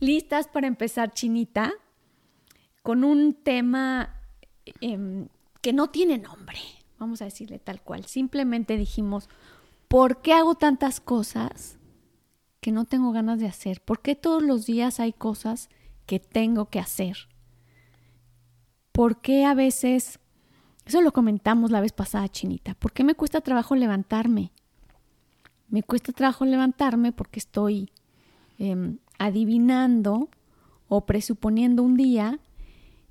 ¿Listas para empezar, Chinita? Con un tema em, que no tiene nombre, vamos a decirle tal cual. Simplemente dijimos, ¿por qué hago tantas cosas que no tengo ganas de hacer? ¿Por qué todos los días hay cosas que tengo que hacer? ¿Por qué a veces, eso lo comentamos la vez pasada, Chinita, ¿por qué me cuesta trabajo levantarme? Me cuesta trabajo levantarme porque estoy em, adivinando o presuponiendo un día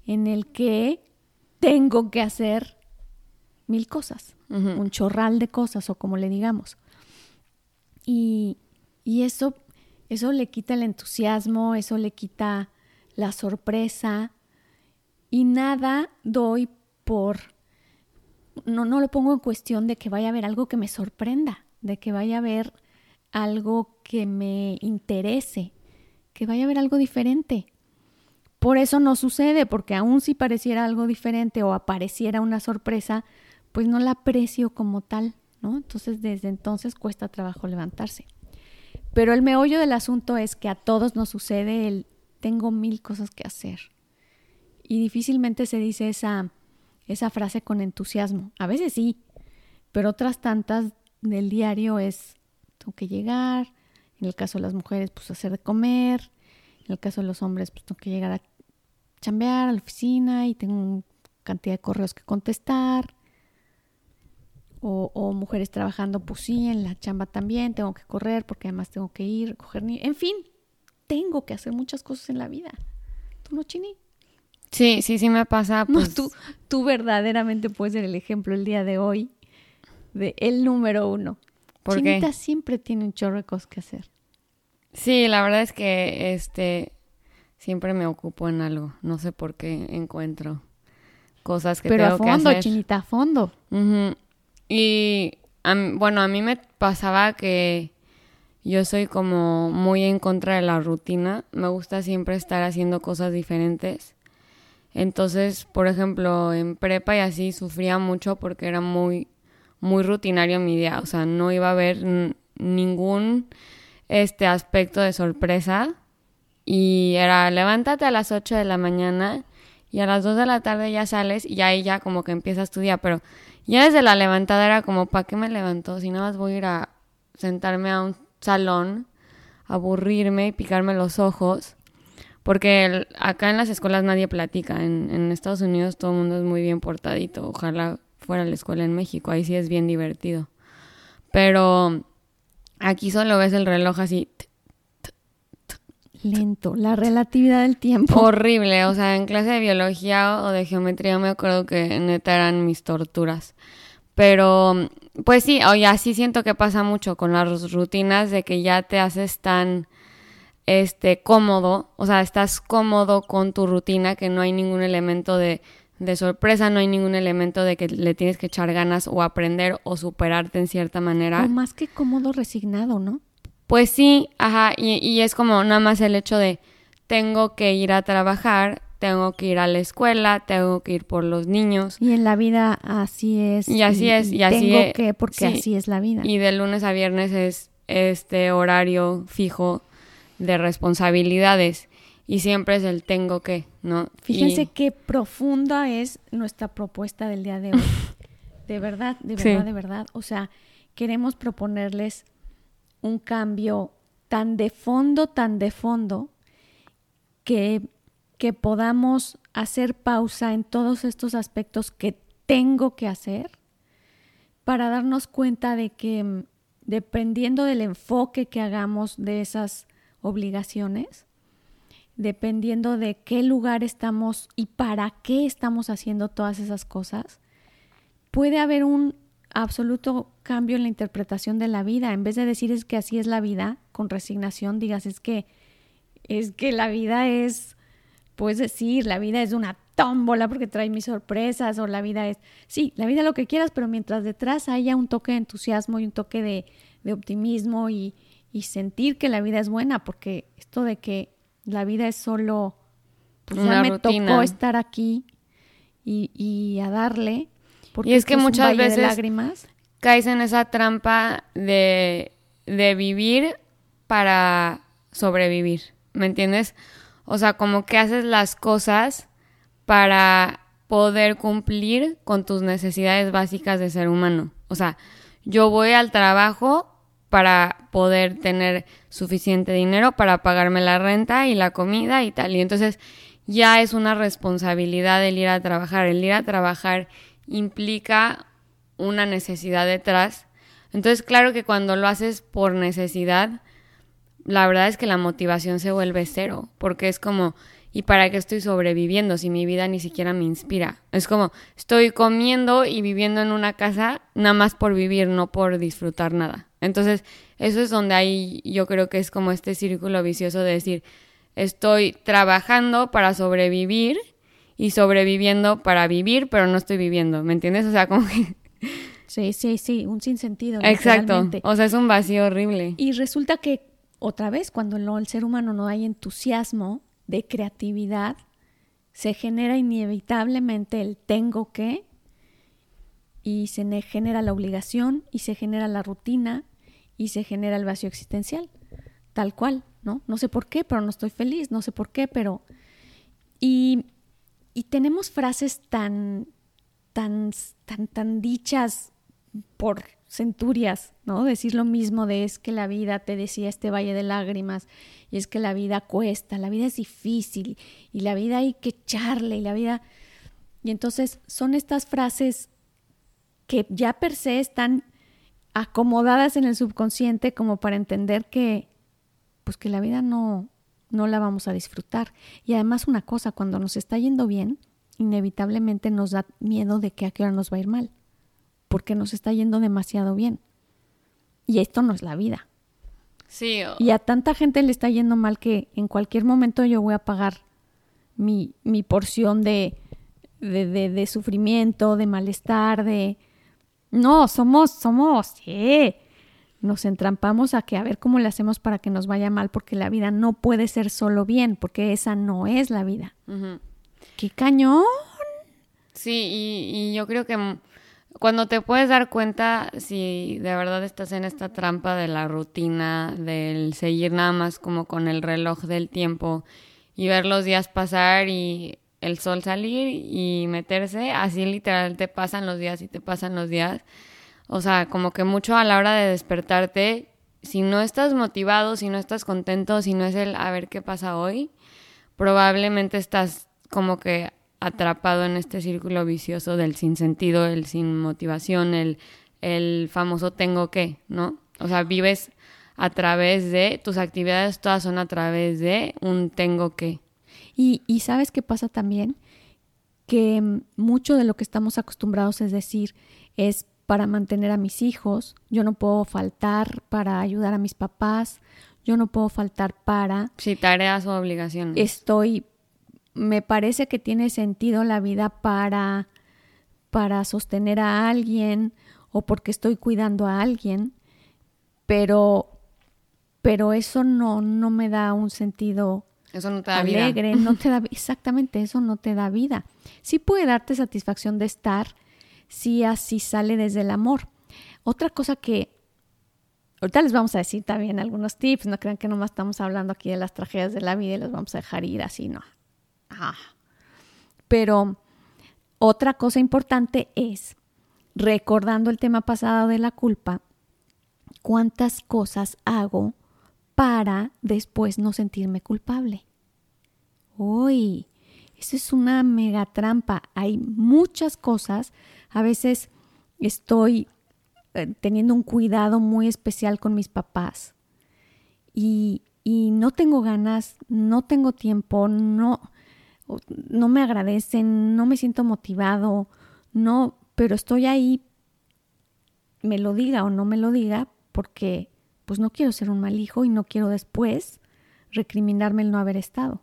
en el que tengo que hacer mil cosas, un chorral de cosas o como le digamos. Y, y eso, eso le quita el entusiasmo, eso le quita la sorpresa y nada doy por, no, no lo pongo en cuestión de que vaya a haber algo que me sorprenda, de que vaya a haber algo que me interese, que vaya a haber algo diferente. Por eso no sucede, porque aun si pareciera algo diferente o apareciera una sorpresa, pues no la aprecio como tal, ¿no? Entonces desde entonces cuesta trabajo levantarse. Pero el meollo del asunto es que a todos nos sucede el tengo mil cosas que hacer. Y difícilmente se dice esa, esa frase con entusiasmo. A veces sí, pero otras tantas del diario es tengo que llegar, en el caso de las mujeres, pues hacer de comer, en el caso de los hombres, pues tengo que llegar a chambear a la oficina y tengo una cantidad de correos que contestar. O, o, mujeres trabajando, pues sí, en la chamba también, tengo que correr porque además tengo que ir, coger ni... En fin, tengo que hacer muchas cosas en la vida. ¿Tú no, Chini? Sí, sí, sí me pasa. Pues, no, tú, tú verdaderamente puedes ser el ejemplo el día de hoy de el número uno. ¿Por Chinita qué? siempre tiene un chorro de cosas que hacer. Sí, la verdad es que este siempre me ocupo en algo. No sé por qué encuentro cosas que Pero a tengo fondo, que hacer. Chinita, a fondo. Y a bueno, a mí me pasaba que yo soy como muy en contra de la rutina. Me gusta siempre estar haciendo cosas diferentes. Entonces, por ejemplo, en prepa y así sufría mucho porque era muy, muy rutinario mi día. O sea, no iba a haber ningún este aspecto de sorpresa. Y era levántate a las 8 de la mañana y a las 2 de la tarde ya sales y ahí ya como que empiezas tu día. Pero ya desde la levantada era como, ¿para qué me levanto? Si nada más voy a ir a sentarme a un salón, aburrirme y picarme los ojos. Porque acá en las escuelas nadie platica. En, en Estados Unidos todo el mundo es muy bien portadito. Ojalá fuera la escuela en México. Ahí sí es bien divertido. Pero aquí solo ves el reloj así t- Lento, la relatividad del tiempo. horrible. O sea, en clase de biología o de geometría me acuerdo que neta eran mis torturas. Pero, pues sí, oye, así siento que pasa mucho con las rutinas de que ya te haces tan este cómodo, o sea, estás cómodo con tu rutina que no hay ningún elemento de, de sorpresa, no hay ningún elemento de que le tienes que echar ganas o aprender o superarte en cierta manera. O más que cómodo, resignado, ¿no? Pues sí, ajá, y, y es como nada más el hecho de tengo que ir a trabajar, tengo que ir a la escuela, tengo que ir por los niños. Y en la vida así es. Y así es, y así tengo es. que, porque Sí. así es la vida. Y de lunes a viernes es este horario fijo de responsabilidades. Y siempre es el tengo que, ¿no? Fíjense Y- qué profunda es nuestra propuesta del día de hoy. De verdad, de Sí. verdad, de verdad. O sea, queremos proponerles un cambio tan de fondo, tan de fondo, que, que podamos hacer pausa en todos estos aspectos que tengo que hacer para darnos cuenta de que mm, dependiendo del enfoque que hagamos de esas obligaciones, dependiendo de qué lugar estamos y para qué estamos haciendo todas esas cosas, puede haber un absoluto cambio en la interpretación de la vida. En vez de decir es que así es la vida, con resignación digas es que es que la vida es, puedes decir, la vida es una tómbola porque trae mis sorpresas o la vida es, sí, la vida es lo que quieras, pero mientras detrás haya un toque de entusiasmo y un toque de, optimismo y, sentir que la vida es buena, porque esto de que la vida es solo, pues ya me tocó estar aquí y, y a darle. Porque y es que muchas veces lágrimas. caes en esa trampa de, de vivir para sobrevivir, ¿me entiendes? O sea, como que haces las cosas para poder cumplir con tus necesidades básicas de ser humano. O sea, yo voy al trabajo para poder tener suficiente dinero para pagarme la renta y la comida y tal. Y entonces ya es una responsabilidad el ir a trabajar. El ir a trabajar implica una necesidad detrás. Entonces, claro que cuando lo haces por necesidad, la verdad es que la motivación se vuelve cero, porque es como, ¿y para qué estoy sobreviviendo si mi vida ni siquiera me inspira? Es como, estoy comiendo y viviendo en una casa nada más por vivir, no por disfrutar nada. Entonces, eso es donde hay, yo creo que es como este círculo vicioso de decir, estoy trabajando para sobrevivir y sobreviviendo para vivir, pero no estoy viviendo, ¿me entiendes? O sea, como que... Sí, sí, sí, un sinsentido. Exacto, o sea, es un vacío horrible. Y resulta que otra vez, cuando no, el ser humano no hay entusiasmo de creatividad, se genera inevitablemente el tengo que y se genera la obligación y se genera la rutina y se genera el vacío existencial, tal cual, ¿no? No sé por qué, pero no estoy feliz, no sé por qué, pero... Y, y tenemos frases tan, tan, tan, tan dichas por centurias, ¿no? Decir lo mismo de es que la vida, te decía este valle de lágrimas, y es que la vida cuesta, la vida es difícil, y la vida hay que echarle, y la vida... Y entonces son estas frases que ya per se están acomodadas en el subconsciente como para entender que, pues que la vida no, no la vamos a disfrutar. Y además una cosa, cuando nos está yendo bien, inevitablemente nos da miedo de que a qué hora nos va a ir mal porque nos está yendo demasiado bien. Y esto no es la vida. Sí. Y a tanta gente le está yendo mal que en cualquier momento yo voy a pagar mi, mi porción de, de, de, sufrimiento, de malestar, de... No, somos, somos, sí. Nos entrampamos a que a ver cómo le hacemos para que nos vaya mal, porque la vida no puede ser solo bien, porque esa no es la vida. ¡Qué cañón! Sí, y, y yo creo que cuando te puedes dar cuenta si de verdad estás en esta trampa de la rutina, del seguir nada más como con el reloj del tiempo y ver los días pasar y el sol salir y meterse, así literal te pasan los días y te pasan los días. O sea, como que mucho a la hora de despertarte, si no estás motivado, si no estás contento, si no es el a ver qué pasa hoy, probablemente estás como que atrapado en este círculo vicioso del sin sentido, el sin motivación, el, el famoso tengo que, ¿no? O sea, vives a través de, tus actividades todas son a través de un tengo que. Y, y sabes qué pasa también? Que mucho de lo que estamos acostumbrados es decir, es para mantener a mis hijos, yo no puedo faltar para ayudar a mis papás, yo no puedo faltar para... Sí, tareas o obligaciones. Estoy me parece que tiene sentido la vida para, para sostener a alguien o porque estoy cuidando a alguien, pero, pero eso no, no me da un sentido eso no te da alegre, no te da exactamente eso no te da vida. Sí puede darte satisfacción de estar si así sale desde el amor. Otra cosa que ahorita les vamos a decir también algunos tips, no crean que nomás estamos hablando aquí de las tragedias de la vida y los vamos a dejar ir así, no. Pero otra cosa importante es, recordando el tema pasado de la culpa, cuántas cosas hago para después no sentirme culpable. Uy, eso es una mega trampa. Hay muchas cosas. A veces estoy eh, teniendo un cuidado muy especial con mis papás y, y no tengo ganas, no tengo tiempo, no, no me agradecen, no me siento motivado, no, pero estoy ahí me lo diga o no me lo diga, porque pues no quiero ser un mal hijo y no quiero después recriminarme el no haber estado.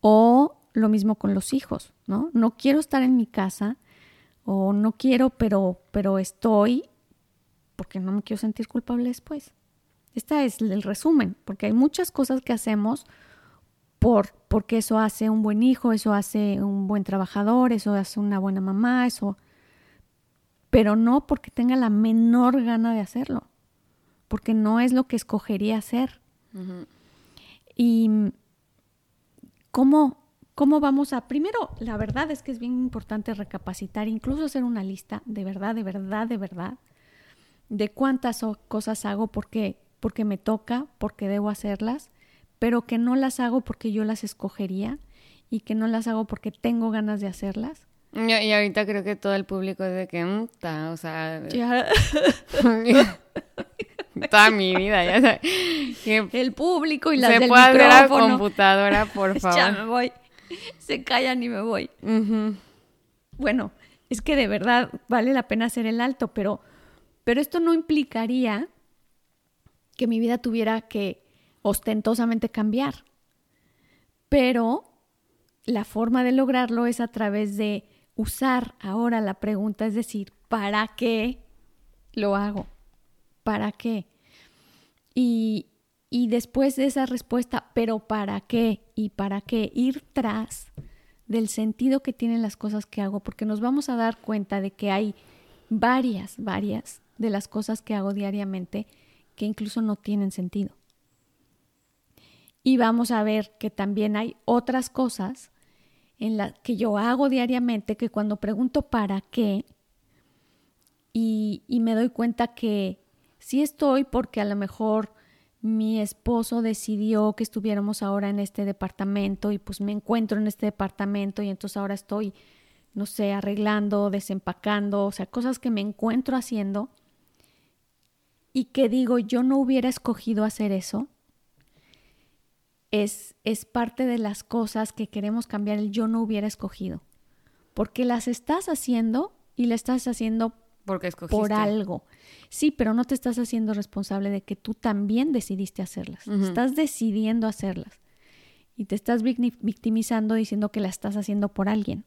O lo mismo con los hijos, ¿no? No quiero estar en mi casa o no quiero, pero, pero estoy porque no me quiero sentir culpable después. Este es el resumen, porque hay muchas cosas que hacemos por, porque eso hace un buen hijo, eso hace un buen trabajador, eso hace una buena mamá, eso, pero no porque tenga la menor gana de hacerlo, porque no es lo que escogería hacer. Y cómo, cómo vamos a, primero, la verdad es que es bien importante recapacitar, incluso hacer una lista de verdad, de verdad, de verdad, de cuántas cosas hago porque, porque me toca, porque debo hacerlas, pero que no las hago porque yo las escogería y que no las hago porque tengo ganas de hacerlas. Y, ahorita creo que todo el público es de que, mm, o sea, toda mi vida, ya sabes. el público y las se del puede abrir la computadora, por favor. ya me voy. Se callan y me voy. Bueno, es que de verdad vale la pena hacer el alto, pero pero esto no implicaría que mi vida tuviera que ostentosamente cambiar. Pero la forma de lograrlo es a través de usar ahora la pregunta, es decir, ¿para qué lo hago? ¿Para qué? Y, y después de esa respuesta, ¿pero para qué? ¿Y para qué? Ir tras del sentido que tienen las cosas que hago, porque nos vamos a dar cuenta de que hay varias, varias de las cosas que hago diariamente que incluso no tienen sentido. Y vamos a ver que también hay otras cosas en las que yo hago diariamente que cuando pregunto para qué y, y me doy cuenta que sí estoy porque a lo mejor mi esposo decidió que estuviéramos ahora en este departamento y pues me encuentro en este departamento y entonces ahora estoy, no sé, arreglando, desempacando, o sea, cosas que me encuentro haciendo y que digo yo no hubiera escogido hacer eso, es, es parte de las cosas que queremos cambiar el yo no hubiera escogido. Porque las estás haciendo y le estás haciendo Porque por algo. Sí, pero no te estás haciendo responsable de que tú también decidiste hacerlas. Estás decidiendo hacerlas. Y te estás victimizando diciendo que la estás haciendo por alguien.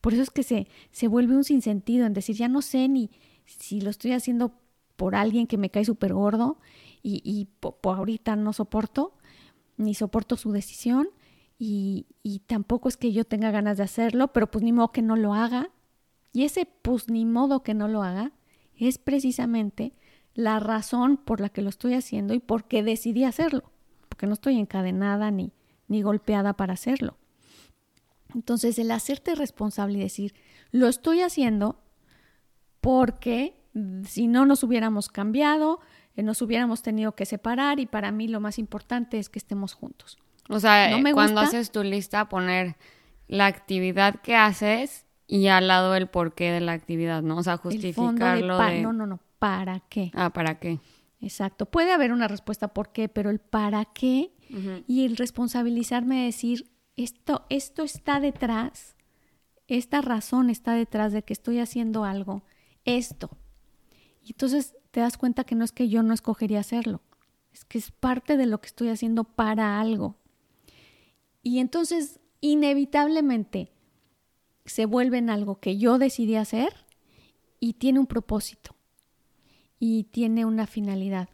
Por eso es que se, se vuelve un sinsentido en decir, ya no sé ni si lo estoy haciendo por alguien que me cae súper gordo y, y por, ahorita no soporto, ni soporto su decisión y, y, tampoco es que yo tenga ganas de hacerlo, pero pues ni modo que no lo haga. Y ese pues ni modo que no lo haga es precisamente la razón por la que lo estoy haciendo y por qué decidí hacerlo, porque no estoy encadenada ni, ni golpeada para hacerlo. Entonces, el hacerte responsable y decir, lo estoy haciendo porque si no nos hubiéramos cambiado, eh, nos hubiéramos tenido que separar y para mí lo más importante es que estemos juntos. O sea, eh, cuando haces tu lista, poner la actividad que haces y al lado el porqué de la actividad, ¿no? O sea, justificarlo de, No, no, no, ¿para qué? Ah, ¿para qué? Exacto. Puede haber una respuesta por qué, pero el para qué y el responsabilizarme de decir, esto, esto está detrás, esta razón está detrás de que estoy haciendo algo, esto, y entonces te das cuenta que no es que yo no escogería hacerlo, es que es parte de lo que estoy haciendo para algo. Y entonces, inevitablemente, se vuelve en algo que yo decidí hacer y tiene un propósito y tiene una finalidad.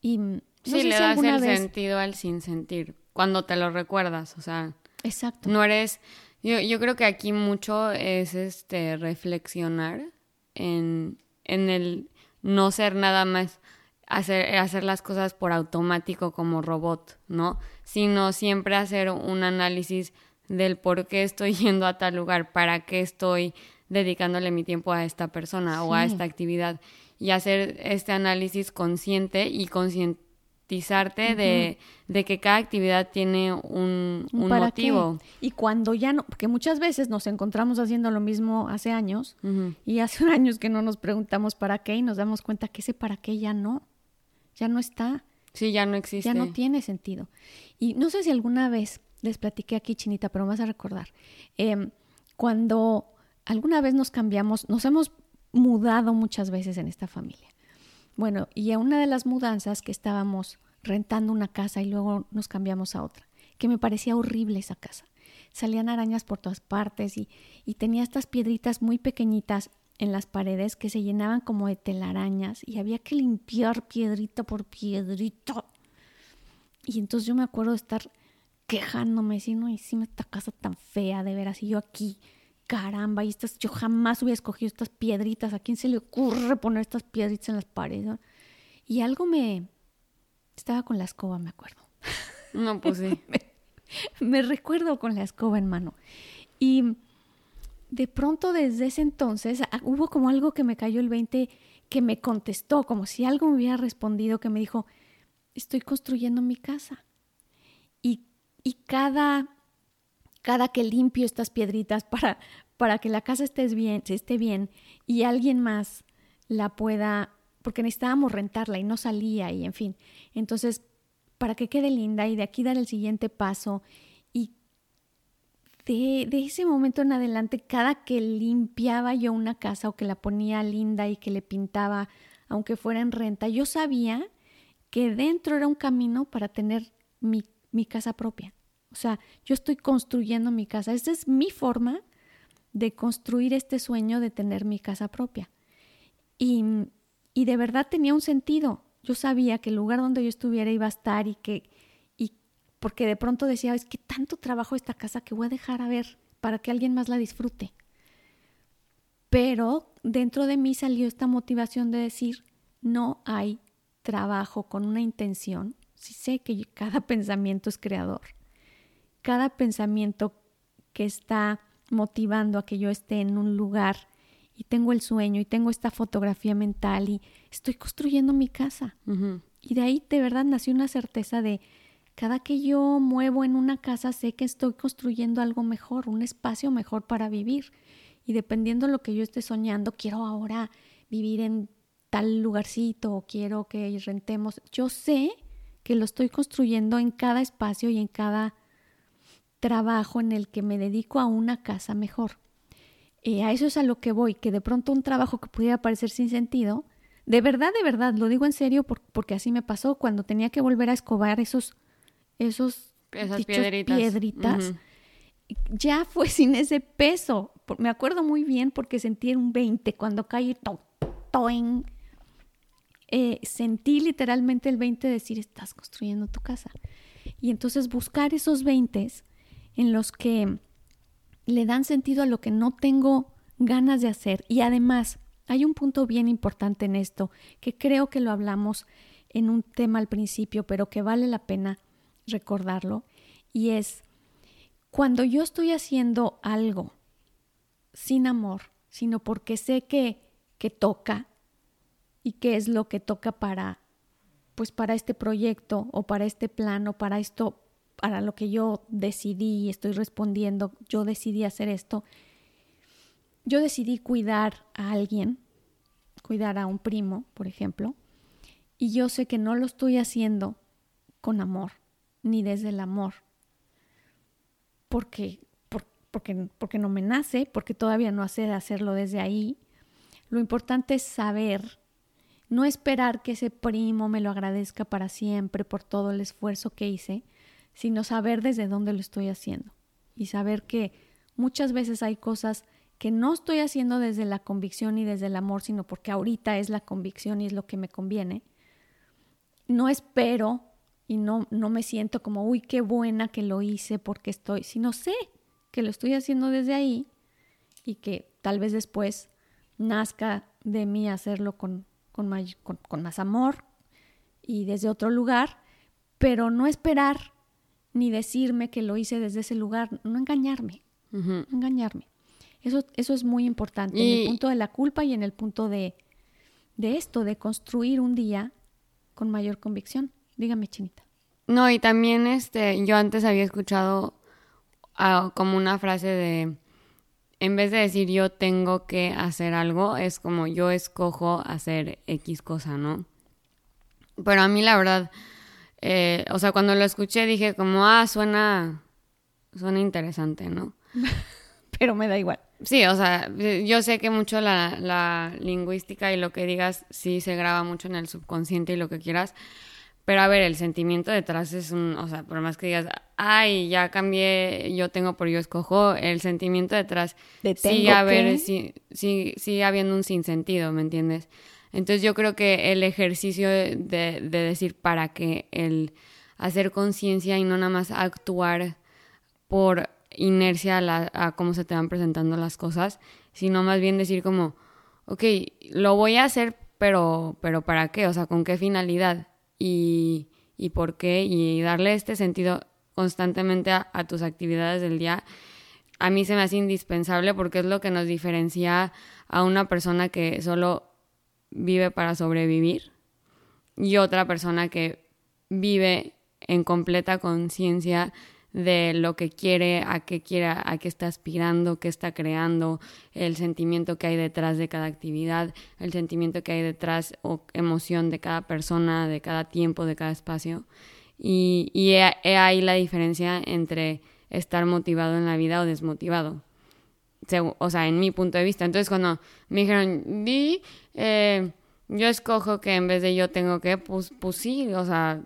Y sí, le das el sentido al sin sentir, cuando te lo recuerdas, o sea. Exacto. No eres. Yo, yo creo que aquí mucho es este reflexionar en, en el no ser nada más hacer, hacer las cosas por automático como robot, ¿no? Sino siempre hacer un análisis del por qué estoy yendo a tal lugar, para qué estoy dedicándole mi tiempo a esta persona o a esta actividad y hacer este análisis consciente y consciente de, de, que cada actividad tiene un, un motivo. Y cuando ya no, porque muchas veces nos encontramos haciendo lo mismo hace años y hace años que no nos preguntamos para qué y nos damos cuenta que ese para qué ya no, ya no está. Sí, ya no existe. Ya no tiene sentido. Y no sé si alguna vez les platiqué aquí, Chinita, pero me vas a recordar. Em, cuando alguna vez nos cambiamos, nos hemos mudado muchas veces en esta familia. Bueno, y a una de las mudanzas que estábamos rentando una casa y luego nos cambiamos a otra, que me parecía horrible esa casa. Salían arañas por todas partes y, y tenía estas piedritas muy pequeñitas en las paredes que se llenaban como de telarañas y había que limpiar piedrita por piedrita. Y entonces yo me acuerdo de estar quejándome, diciendo, no, hicimos esta casa tan fea, de veras, y yo aquí, caramba, y estas, yo jamás hubiera escogido estas piedritas, ¿a quién se le ocurre poner estas piedritas en las paredes? Y algo me... Estaba con la escoba, me acuerdo. No, pues sí. me recuerdo con la escoba en mano. Y de pronto desde ese entonces ah, hubo como algo que me cayó el 20 que me contestó, como si algo me hubiera respondido, que me dijo, estoy construyendo mi casa. Y, y cada, cada que limpio estas piedritas para, para que la casa esté bien, esté bien y alguien más la pueda, porque necesitábamos rentarla y no salía y en fin. Entonces, para que quede linda y de aquí dar el siguiente paso de, ese momento en adelante, cada que limpiaba yo una casa o que la ponía linda y que le pintaba, aunque fuera en renta, yo sabía que dentro era un camino para tener mi, mi casa propia. O sea, yo estoy construyendo mi casa. Esa es mi forma de construir este sueño de tener mi casa propia. Y, y de verdad tenía un sentido. Yo sabía que el lugar donde yo estuviera iba a estar y que porque de pronto decía, es que tanto trabajo esta casa que voy a dejar a ver para que alguien más la disfrute. Pero dentro de mí salió esta motivación de decir, no hay trabajo con una intención. Si sé que cada pensamiento es creador, cada pensamiento que está motivando a que yo esté en un lugar y tengo el sueño y tengo esta fotografía mental y estoy construyendo mi casa. Y de ahí de verdad nació una certeza de cada que yo muevo en una casa sé que estoy construyendo algo mejor, un espacio mejor para vivir. Y dependiendo de lo que yo esté soñando, quiero ahora vivir en tal lugarcito o quiero que rentemos. Yo sé que lo estoy construyendo en cada espacio y en cada trabajo en el que me dedico a una casa mejor. Eh, a eso es a lo que voy, que de pronto un trabajo que pudiera parecer sin sentido, de verdad, de verdad, lo digo en serio porque así me pasó cuando tenía que volver a escobar esos esos Esas piedritas, ya fue sin ese peso. Me acuerdo muy bien porque sentí un 20 cuando caí, to, eh, sentí literalmente el 20 decir, estás construyendo tu casa. Y entonces buscar esos 20 en los que le dan sentido a lo que no tengo ganas de hacer. Y además, hay un punto bien importante en esto, que creo que lo hablamos en un tema al principio, pero que vale la pena recordarlo, y es cuando yo estoy haciendo algo sin amor, sino porque sé que, que toca y qué es lo que toca para pues para este proyecto o para este plan o para esto para lo que yo decidí y estoy respondiendo, yo decidí hacer esto. Yo decidí cuidar a alguien, cuidar a un primo, por ejemplo, y yo sé que no lo estoy haciendo con amor, ni desde el amor. Porque, porque, porque no me nace, porque todavía no hace hacerlo desde ahí. Lo importante es saber, no esperar que ese primo me lo agradezca para siempre por todo el esfuerzo que hice, sino saber desde dónde lo estoy haciendo. Y saber que muchas veces hay cosas que no estoy haciendo desde la convicción y desde el amor, sino porque ahorita es la convicción y es lo que me conviene. No espero y no, no me siento como, uy, qué buena que lo hice porque estoy, sino sé que lo estoy haciendo desde ahí y que tal vez después nazca de mí hacerlo con, con, más amor y desde otro lugar, pero no esperar ni decirme que lo hice desde ese lugar, no engañarme, no engañarme. Eso, eso es muy importante en el punto de la culpa y en el punto de, de esto, de construir un día con mayor convicción. Dígame, Chinita. No, y también este, yo antes había escuchado ah, como una frase de, en vez de decir yo tengo que hacer algo, es como yo escojo hacer X cosa, ¿no? Pero a mí la verdad, eh, o sea, cuando lo escuché dije como, ah, suena, suena interesante, ¿no? Pero me da igual. Sí, o sea, yo sé que mucho la, la lingüística y lo que digas sí se graba mucho en el subconsciente y lo que quieras, pero a ver, el sentimiento detrás es un, o sea, por más que digas, ay, ya cambié, yo tengo por yo escojo, el sentimiento detrás De sigue, haber, sí, sí- sigue habiendo un sinsentido, ¿me entiendes? Entonces yo creo que el ejercicio de, de decir para que el hacer conciencia y no nada más actuar por inercia a, la- a cómo se te van presentando las cosas, sino más bien decir como, ok, lo voy a hacer, pero, pero ¿para qué? O sea, ¿con qué finalidad? Y, y por qué? Y darle este sentido constantemente a, a tus actividades del día, a mí se me hace indispensable porque es lo que nos diferencia a una persona que solo vive para sobrevivir y otra persona que vive en completa conciencia de lo que quiere, a qué quiere, a qué está aspirando, qué está creando, el sentimiento que hay detrás de cada actividad, el sentimiento que hay detrás o emoción de cada persona, de cada tiempo, de cada espacio. Y, y ahí la diferencia entre estar motivado en la vida o desmotivado. O sea, en mi punto de vista. Entonces, cuando me dijeron, di, eh, yo escojo que en vez de yo tengo que, pues, pues sí, o sea,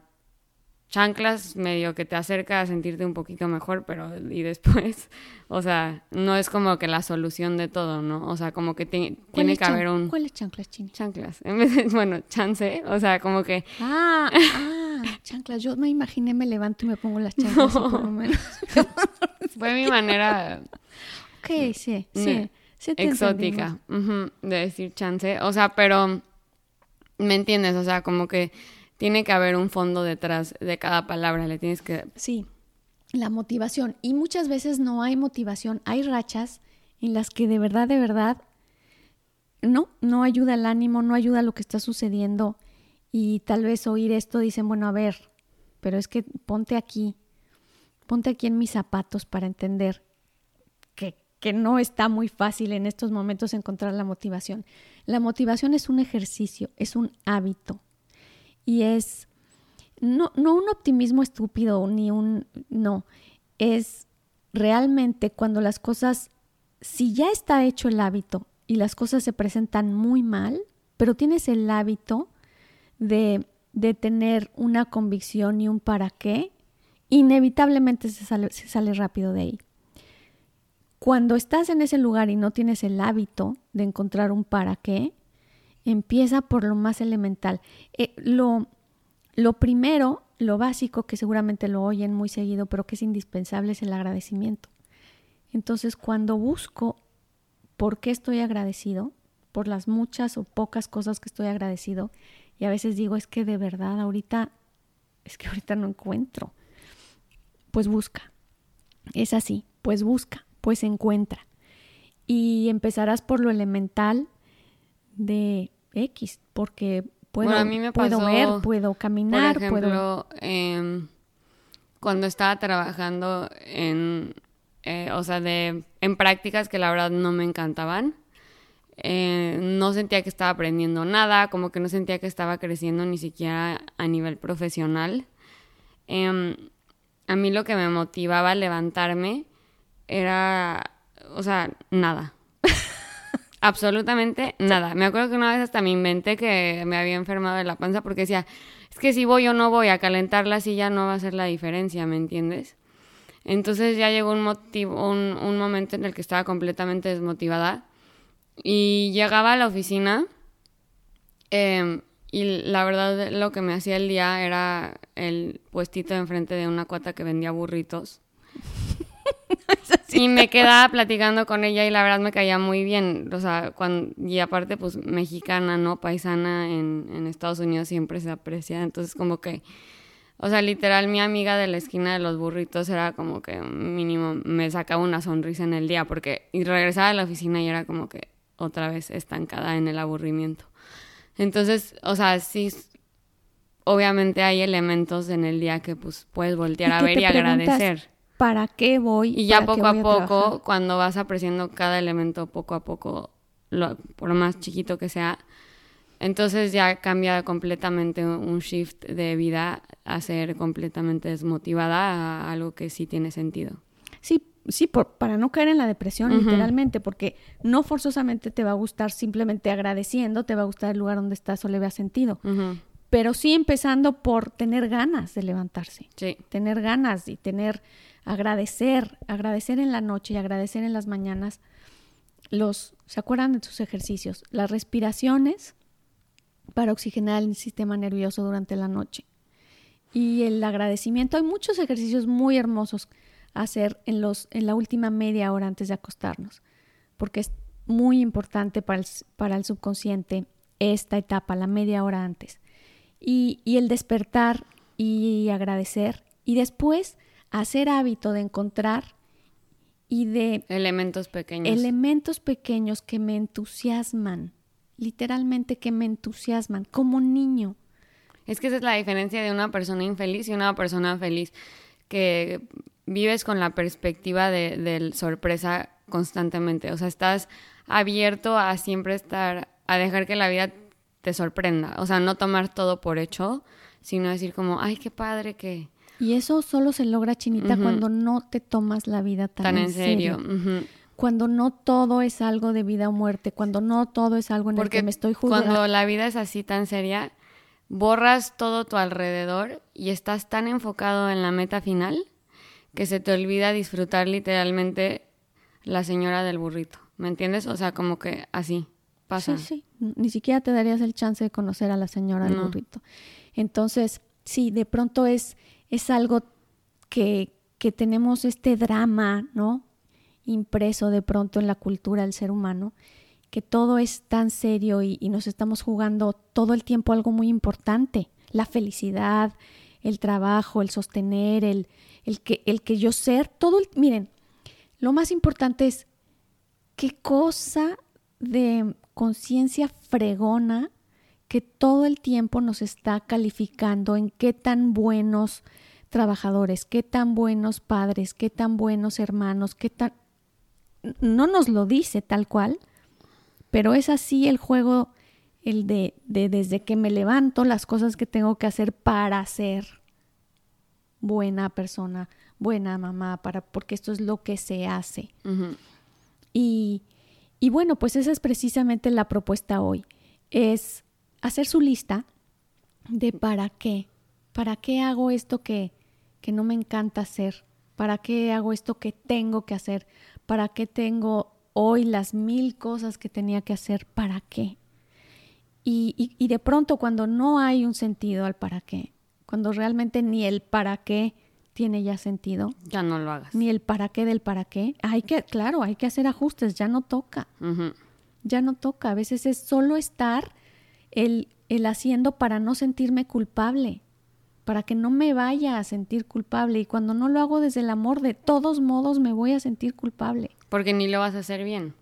chanclas medio que te acerca a sentirte un poquito mejor, pero y después, o sea, no es como que la solución de todo, ¿no? O sea, como que ti- tiene ¿Cuáles que haber un ¿Cuáles chanclas, Chini? chanclas, en vez de, bueno, chance, o sea, como que Ah, ah, chanclas. Yo me imaginé, me levanto y me pongo las chanclas, por lo menos. fue mi manera Ok, sí, sí. sí te exótica de decir chance, o sea, pero ¿me entiendes? O sea, como que tiene que haber un fondo detrás de cada palabra, le tienes que Sí, la motivación. Y muchas veces no hay motivación, hay rachas en las que de verdad, de verdad, no, no ayuda el ánimo, no ayuda lo que está sucediendo. Y tal vez oír esto dicen, bueno, a ver, pero es que ponte aquí, ponte aquí en mis zapatos para entender que, que no está muy fácil en estos momentos encontrar la motivación. La motivación es un ejercicio, es un hábito y es no, no un optimismo estúpido ni un no, es realmente cuando las cosas, si ya está hecho el hábito y las cosas se presentan muy mal, pero tienes el hábito de, de tener una convicción y un para qué, inevitablemente se sale, se sale rápido de ahí. Cuando estás en ese lugar y no tienes el hábito de encontrar un para qué, empieza por lo más elemental. Eh, lo, lo primero, lo básico, que seguramente lo oyen muy seguido, pero que es indispensable, es el agradecimiento. Entonces, cuando busco por qué estoy agradecido, por las muchas o pocas cosas que estoy agradecido, y a veces digo, es que de verdad ahorita, es que ahorita no encuentro, pues busca. Es así, pues busca, pues encuentra. Y empezarás por lo elemental de X, porque puedo, Bueno, a mí me puedo pasó, ver, puedo caminar, Por puedo... ejemplo, em, cuando estaba trabajando en, eh, o sea, de, en prácticas que la verdad no me encantaban, eh, no sentía que estaba aprendiendo nada, como que no sentía que estaba creciendo ni siquiera a nivel profesional. Em, a mí lo que me motivaba a levantarme era, o sea, nada. Absolutamente nada. Me acuerdo que una vez hasta me inventé que me había enfermado de la panza porque decía, es que si voy o no voy a calentar la silla no va a ser la diferencia, ¿me entiendes? Entonces ya llegó un, motivo, un, un momento en el que estaba completamente desmotivada y llegaba a la oficina eh, y la verdad lo que me hacía el día era el puestito enfrente de una cuata que vendía burritos. Y me quedaba platicando con ella y la verdad me caía muy bien. O sea, cuando, y aparte, pues mexicana, ¿no? Paisana en, en Estados Unidos siempre se aprecia. Entonces, como que, o sea, literal, mi amiga de la esquina de los burritos era como que mínimo me sacaba una sonrisa en el día porque y regresaba a la oficina y era como que otra vez estancada en el aburrimiento. Entonces, o sea, sí, obviamente hay elementos en el día que pues puedes voltear a ver y agradecer. ¿Para qué voy? Y ya ¿Para qué poco a poco, cuando vas apreciando cada elemento poco a poco, lo- por más chiquito que sea, entonces ya cambia completamente un shift de vida a ser completamente desmotivada a algo que sí tiene sentido. Sí, sí, para no caer en la depresión, literalmente, porque no forzosamente te va a gustar simplemente agradeciendo, te va a gustar el lugar donde estás o le veas sentido. Pero sí empezando por tener ganas de levantarse. Sí. Tener ganas y tener, agradecer, agradecer en la noche y agradecer en las mañanas. Los, ¿se acuerdan de sus ejercicios? Las respiraciones para oxigenar el sistema nervioso durante la noche. Y el agradecimiento. Hay muchos ejercicios muy hermosos hacer en, los, en la última media hora antes de acostarnos, porque es muy importante para el, para el subconsciente esta etapa, la media hora antes. Y, y el despertar y agradecer y después hacer hábito de encontrar y de elementos pequeños. Elementos pequeños que me entusiasman, literalmente que me entusiasman, como niño. Es que esa es la diferencia de una persona infeliz y una persona feliz, que vives con la perspectiva de, sorpresa constantemente. O sea, estás abierto a siempre estar, a dejar que la vida te sorprenda. O sea, no tomar todo por hecho, sino decir como, ay, qué padre que... Y eso solo se logra, Chinita, cuando no te tomas la vida tan, en serio. Cuando no todo es algo de vida o muerte, cuando no todo es algo en el que me estoy jugando. Cuando la vida es así tan seria, borras todo tu alrededor y estás tan enfocado en la meta final que se te olvida disfrutar literalmente la señora del burrito. ¿Me entiendes? O sea, como que así pasa. Sí, sí. Ni siquiera te darías el chance de conocer a la señora del burrito. Entonces, sí, de pronto es, es algo que, que tenemos este drama, ¿no? Impreso de pronto en la cultura del ser humano, que todo es tan serio y, nos estamos jugando todo el tiempo algo muy importante. La felicidad, el trabajo, el sostener, el, el que, el que yo ser, todo, el, miren, lo más importante es qué cosa de conciencia fregona que todo el tiempo nos está calificando en qué tan buenos trabajadores, qué tan buenos padres, qué tan buenos hermanos, qué tan... No nos lo dice tal cual, pero es así el juego, el de, de desde que me levanto, las cosas que tengo que hacer para ser buena persona, buena mamá, para, porque esto es lo que se hace. y, y bueno, pues esa es precisamente la propuesta hoy, es hacer su lista de para qué, para qué hago esto que, que no me encanta hacer, para qué hago esto que tengo que hacer, para qué tengo hoy las mil cosas que tenía que hacer, para qué. Y, y, y de pronto cuando no hay un sentido al para qué, cuando realmente ni el para qué tiene ya sentido. Ya no lo hagas. Ni el para qué del para qué. Hay que, claro, hay que hacer ajustes, ya no toca. Ya no toca. A veces es solo estar el, el haciendo para no sentirme culpable, para que no me vaya a sentir culpable. Y cuando no lo hago desde el amor, de todos modos me voy a sentir culpable. Porque ni lo vas a hacer bien.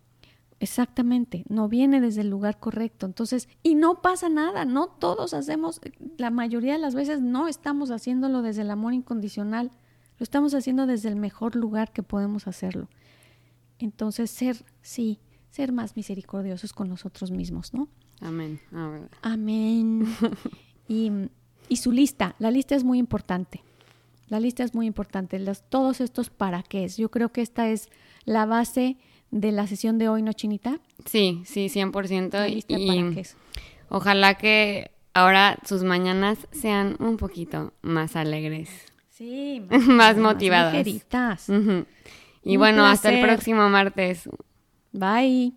Exactamente, no viene desde el lugar correcto. Entonces, y no pasa nada, no todos hacemos, la mayoría de las veces no estamos haciéndolo desde el amor incondicional, lo estamos haciendo desde el mejor lugar que podemos hacerlo. Entonces, ser, sí, ser más misericordiosos con nosotros mismos, ¿no? Amén. Amén. y, y, su lista, la lista es muy importante. La lista es muy importante. Los, todos estos para qué. Yo creo que esta es la base de la sesión de hoy, ¿no, Chinita? Sí, sí, 100%. Y ojalá que ahora sus mañanas sean un poquito más alegres. Sí, más, motivadas. Más Y bueno, hasta el próximo martes. Bye.